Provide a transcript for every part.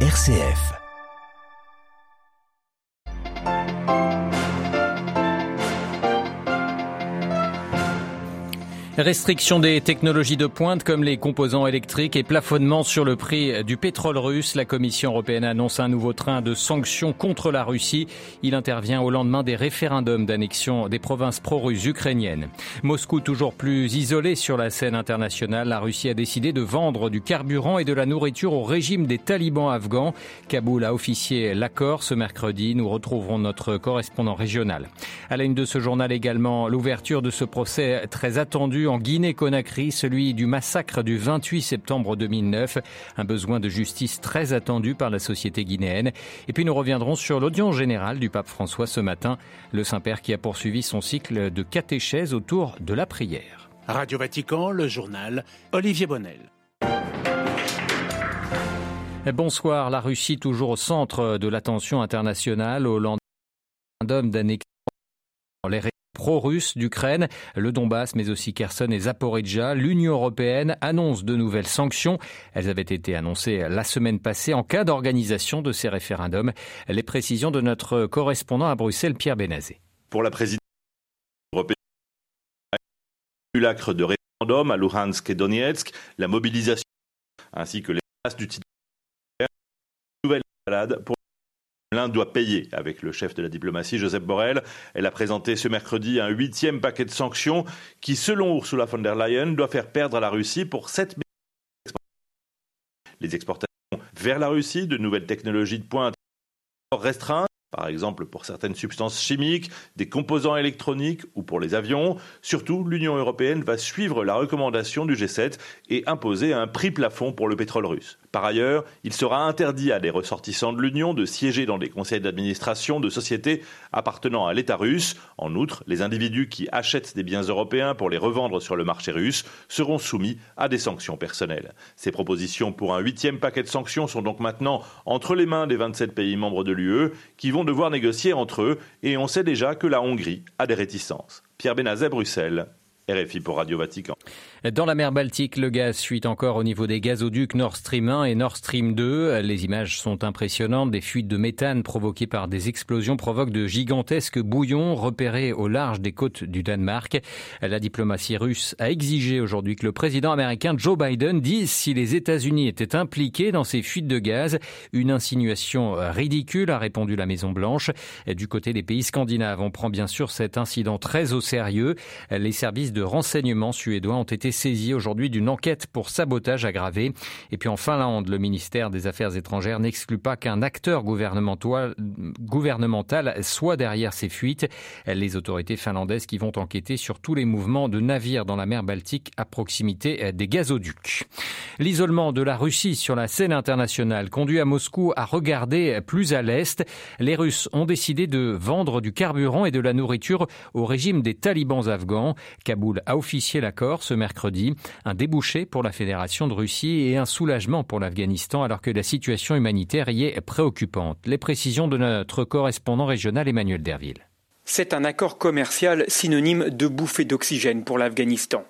RCF. Restriction des technologies de pointe comme les composants électriques et plafonnement sur le prix du pétrole russe. La Commission européenne annonce un nouveau train de sanctions contre la Russie. Il intervient au lendemain des référendums d'annexion des provinces pro-russes ukrainiennes. Moscou toujours plus isolé sur la scène internationale. La Russie a décidé de vendre du carburant et de la nourriture au régime des talibans afghans. Kaboul a officié l'accord ce mercredi. Nous retrouverons notre correspondant régional. À la une de ce journal également, l'ouverture de ce procès très attendu en Guinée-Conakry, celui du massacre du 28 septembre 2009, un besoin de justice très attendu par la société guinéenne. Et puis nous reviendrons sur l'audience générale du pape François ce matin, le Saint-Père qui a poursuivi son cycle de catéchèse autour de la prière. Radio Vatican, le journal, Olivier Bonnel. Bonsoir, la Russie toujours au centre de l'attention internationale au lendemain d'annexion les pro-russes d'Ukraine, le Donbass, mais aussi Kherson et Zaporizhia. L'Union européenne annonce de nouvelles sanctions. Elles avaient été annoncées la semaine passée en cas d'organisation de ces référendums. Les précisions de notre correspondant à Bruxelles, Pierre Benazé. Pour la présidence européenne, l'acre de référendum à Luhansk et Donetsk, la mobilisation ainsi que les du nouvelle balade pour L'Inde doit payer avec le chef de la diplomatie, Joseph Borrell. Elle a présenté ce mercredi un huitième paquet de sanctions qui, selon Ursula von der Leyen, doit faire perdre à la Russie pour 7 milliards Les exportations vers la Russie de nouvelles technologies de pointe restreintes par exemple pour certaines substances chimiques, des composants électroniques ou pour les avions. Surtout, l'Union européenne va suivre la recommandation du G7 et imposer un prix plafond pour le pétrole russe. Par ailleurs, il sera interdit à des ressortissants de l'Union de siéger dans des conseils d'administration de sociétés appartenant à l'État russe. En outre, les individus qui achètent des biens européens pour les revendre sur le marché russe seront soumis à des sanctions personnelles. Ces propositions pour un huitième paquet de sanctions sont donc maintenant entre les mains des 27 pays membres de l'UE qui vont devoir négocier entre eux et on sait déjà que la Hongrie a des réticences. Pierre Benazet, Bruxelles, RFI pour Radio Vatican. Dans la mer Baltique, le gaz fuit encore au niveau des gazoducs Nord Stream 1 et Nord Stream 2. Les images sont impressionnantes. Des fuites de méthane provoquées par des explosions provoquent de gigantesques bouillons repérés au large des côtes du Danemark. La diplomatie russe a exigé aujourd'hui que le président américain Joe Biden dise si les États-Unis étaient impliqués dans ces fuites de gaz. Une insinuation ridicule, a répondu la Maison Blanche. Du côté des pays scandinaves, on prend bien sûr cet incident très au sérieux. Les services de renseignement suédois ont été saisis aujourd'hui d'une enquête pour sabotage aggravé. Et puis en Finlande, le ministère des Affaires étrangères n'exclut pas qu'un acteur gouvernemental soit derrière ces fuites. Les autorités finlandaises qui vont enquêter sur tous les mouvements de navires dans la mer Baltique à proximité des gazoducs. L'isolement de la Russie sur la scène internationale conduit à Moscou à regarder plus à l'est. Les Russes ont décidé de vendre du carburant et de la nourriture au régime des talibans afghans. Kaboul a officié l'accord ce mercredi, un débouché pour la Fédération de Russie et un soulagement pour l'Afghanistan alors que la situation humanitaire y est préoccupante. Les précisions de notre correspondant régional Emmanuel Derville. C'est un accord commercial synonyme de bouffée d'oxygène pour l'Afghanistan.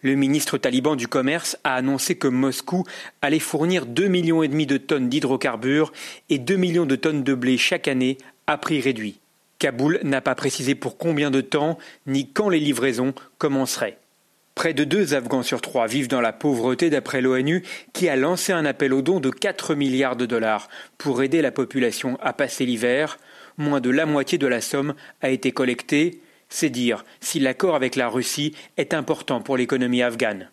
Le ministre taliban du commerce a annoncé que Moscou allait fournir 2,5 millions de tonnes d'hydrocarbures et 2 millions de tonnes de blé chaque année à prix réduit. Kaboul n'a pas précisé pour combien de temps ni quand les livraisons commenceraient. Près de deux Afghans sur trois vivent dans la pauvreté d'après l'ONU qui a lancé un appel aux dons de 4 milliards de dollars pour aider la population à passer l'hiver. Moins de la moitié de la somme a été collectée. C'est dire si l'accord avec la Russie est important pour l'économie afghane.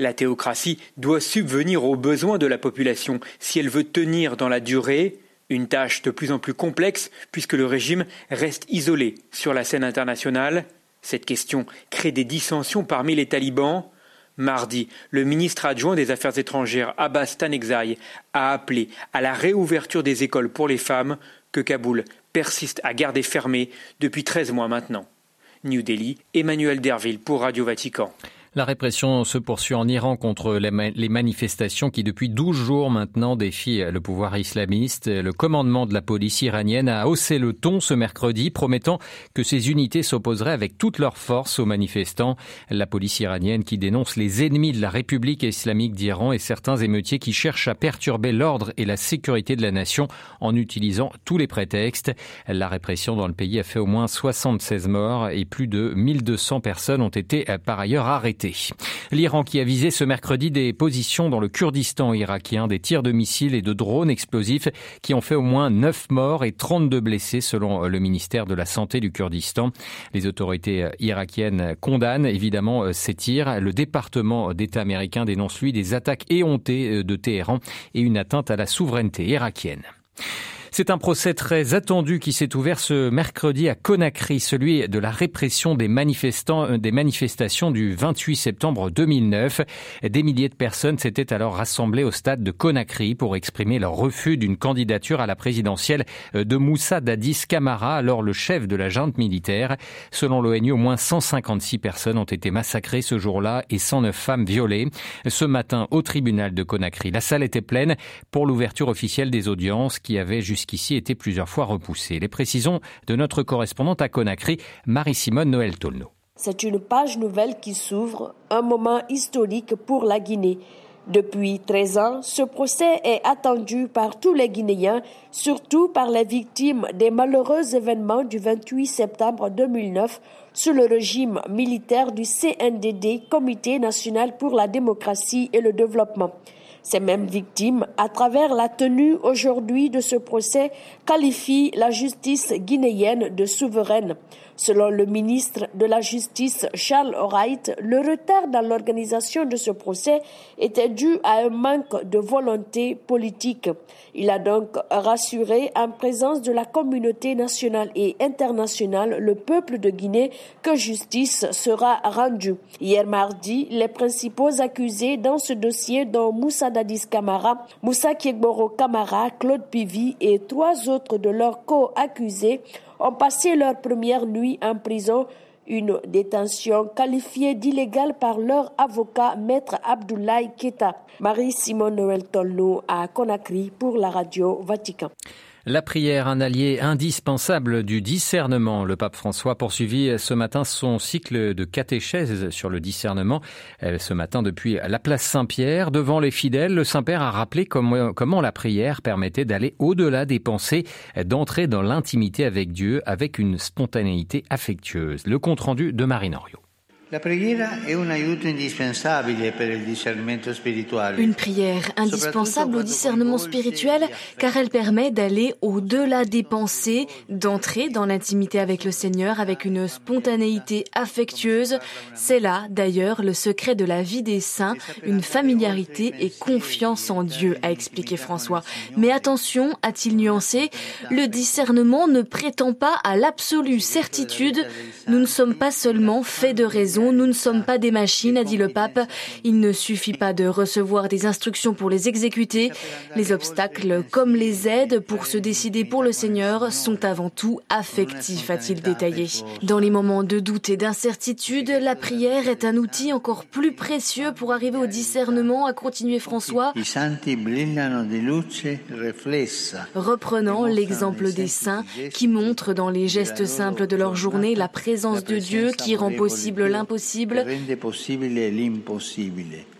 La théocratie doit subvenir aux besoins de la population si elle veut tenir dans la durée une tâche de plus en plus complexe puisque le régime reste isolé sur la scène internationale. Cette question crée des dissensions parmi les talibans. Mardi, le ministre adjoint des Affaires étrangères Abbas Tanekzai a appelé à la réouverture des écoles pour les femmes que Kaboul persiste à garder fermées depuis 13 mois maintenant. New Delhi, Emmanuel Derville pour Radio Vatican. La répression se poursuit en Iran contre les manifestations qui depuis 12 jours maintenant défient le pouvoir islamiste. Le commandement de la police iranienne a haussé le ton ce mercredi, promettant que ses unités s'opposeraient avec toute leur force aux manifestants. La police iranienne qui dénonce les ennemis de la République islamique d'Iran et certains émeutiers qui cherchent à perturber l'ordre et la sécurité de la nation en utilisant tous les prétextes. La répression dans le pays a fait au moins 76 morts et plus de 1200 personnes ont été par ailleurs arrêtées. L'Iran qui a visé ce mercredi des positions dans le Kurdistan irakien, des tirs de missiles et de drones explosifs qui ont fait au moins 9 morts et 32 blessés selon le ministère de la Santé du Kurdistan. Les autorités irakiennes condamnent évidemment ces tirs. Le département d'État américain dénonce lui des attaques éhontées de Téhéran et une atteinte à la souveraineté irakienne. C'est un procès très attendu qui s'est ouvert ce mercredi à Conakry, celui de la répression des manifestants, euh, des manifestations du 28 septembre 2009. Des milliers de personnes s'étaient alors rassemblées au stade de Conakry pour exprimer leur refus d'une candidature à la présidentielle euh, de Moussa Dadis Camara, alors le chef de la junte militaire. Selon l'ONU, au moins 156 personnes ont été massacrées ce jour-là et 109 femmes violées. Ce matin, au tribunal de Conakry, la salle était pleine pour l'ouverture officielle des audiences qui avaient jusqu'à jusqu'ici été plusieurs fois repoussé. Les précisions de notre correspondante à Conakry, Marie-Simone Noël-Tolno. C'est une page nouvelle qui s'ouvre, un moment historique pour la Guinée. Depuis 13 ans, ce procès est attendu par tous les Guinéens, surtout par les victimes des malheureux événements du 28 septembre 2009 sous le régime militaire du CNDD, Comité national pour la démocratie et le développement. Ces mêmes victimes, à travers la tenue aujourd'hui de ce procès, qualifient la justice guinéenne de souveraine. Selon le ministre de la Justice Charles Wright, le retard dans l'organisation de ce procès était dû à un manque de volonté politique. Il a donc rassuré en présence de la communauté nationale et internationale le peuple de Guinée que justice sera rendue. Hier mardi, les principaux accusés dans ce dossier dont Moussa Dadis Kamara, Moussa Kiegboro Kamara, Claude Pivi et trois autres de leurs co-accusés ont passé leur première nuit en prison, une détention qualifiée d'illégale par leur avocat, maître Abdoulaye Keta. Marie-Simone Noël Tolno à Conakry pour la radio Vatican. La prière, un allié indispensable du discernement. Le pape François poursuivit ce matin son cycle de catéchèse sur le discernement. Ce matin, depuis la place Saint-Pierre, devant les fidèles, le Saint-Père a rappelé comment, la prière permettait d'aller au-delà des pensées, d'entrer dans l'intimité avec Dieu avec une spontanéité affectueuse. Le compte-rendu de Marine. Une prière indispensable au discernement spirituel car elle permet d'aller au-delà des pensées, d'entrer dans l'intimité avec le Seigneur avec une spontanéité affectueuse. C'est là d'ailleurs le secret de la vie des saints, une familiarité et confiance en Dieu, a expliqué François. Mais attention, a-t-il nuancé, le discernement ne prétend pas à l'absolue certitude. Nous ne sommes pas seulement faits de raison nous ne sommes pas des machines, a dit le pape. Il ne suffit pas de recevoir des instructions pour les exécuter. Les obstacles, comme les aides pour se décider pour le Seigneur, sont avant tout affectifs, a-t-il détaillé. Dans les moments de doute et d'incertitude, la prière est un outil encore plus précieux pour arriver au discernement, a continué François. Reprenant l'exemple des saints qui montrent dans les gestes simples de leur journée la présence de Dieu qui rend possible l'impossible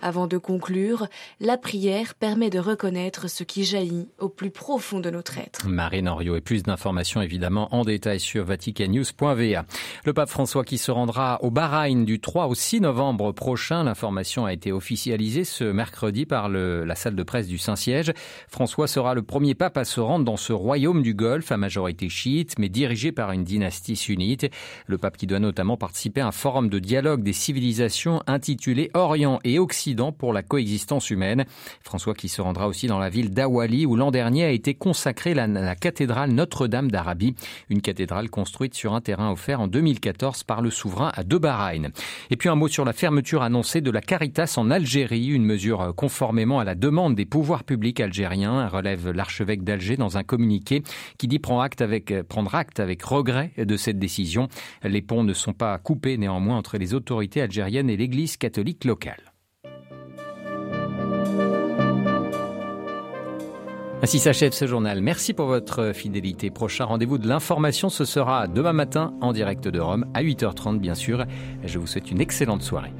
avant de conclure, la prière permet de reconnaître ce qui jaillit au plus profond de notre être. Marine Henriot et plus d'informations évidemment en détail sur vaticannews.va. Le pape François qui se rendra au Bahreïn du 3 au 6 novembre prochain. L'information a été officialisée ce mercredi par le, la salle de presse du Saint-Siège. François sera le premier pape à se rendre dans ce royaume du Golfe à majorité chiite mais dirigé par une dynastie sunnite. Le pape qui doit notamment participer à un forum de dialogue des civilisations intitulé Orient et Occident pour la coexistence humaine. François qui se rendra aussi dans la ville d'Awali où l'an dernier a été consacrée la, cathédrale Notre-Dame d'Arabie, une cathédrale construite sur un terrain offert en 2014 par le souverain de Bahreïn. Et puis un mot sur la fermeture annoncée de la Caritas en Algérie, une mesure conformément à la demande des pouvoirs publics algériens, relève l'archevêque d'Alger dans un communiqué qui dit prendre acte avec, prendre acte avec regret de cette décision. Les ponts ne sont pas coupés néanmoins entre les les autorités algériennes et l'Église catholique locale. Ainsi s'achève ce journal. Merci pour votre fidélité. Prochain rendez-vous de l'information, ce sera demain matin en direct de Rome à 8h30 bien sûr. Je vous souhaite une excellente soirée.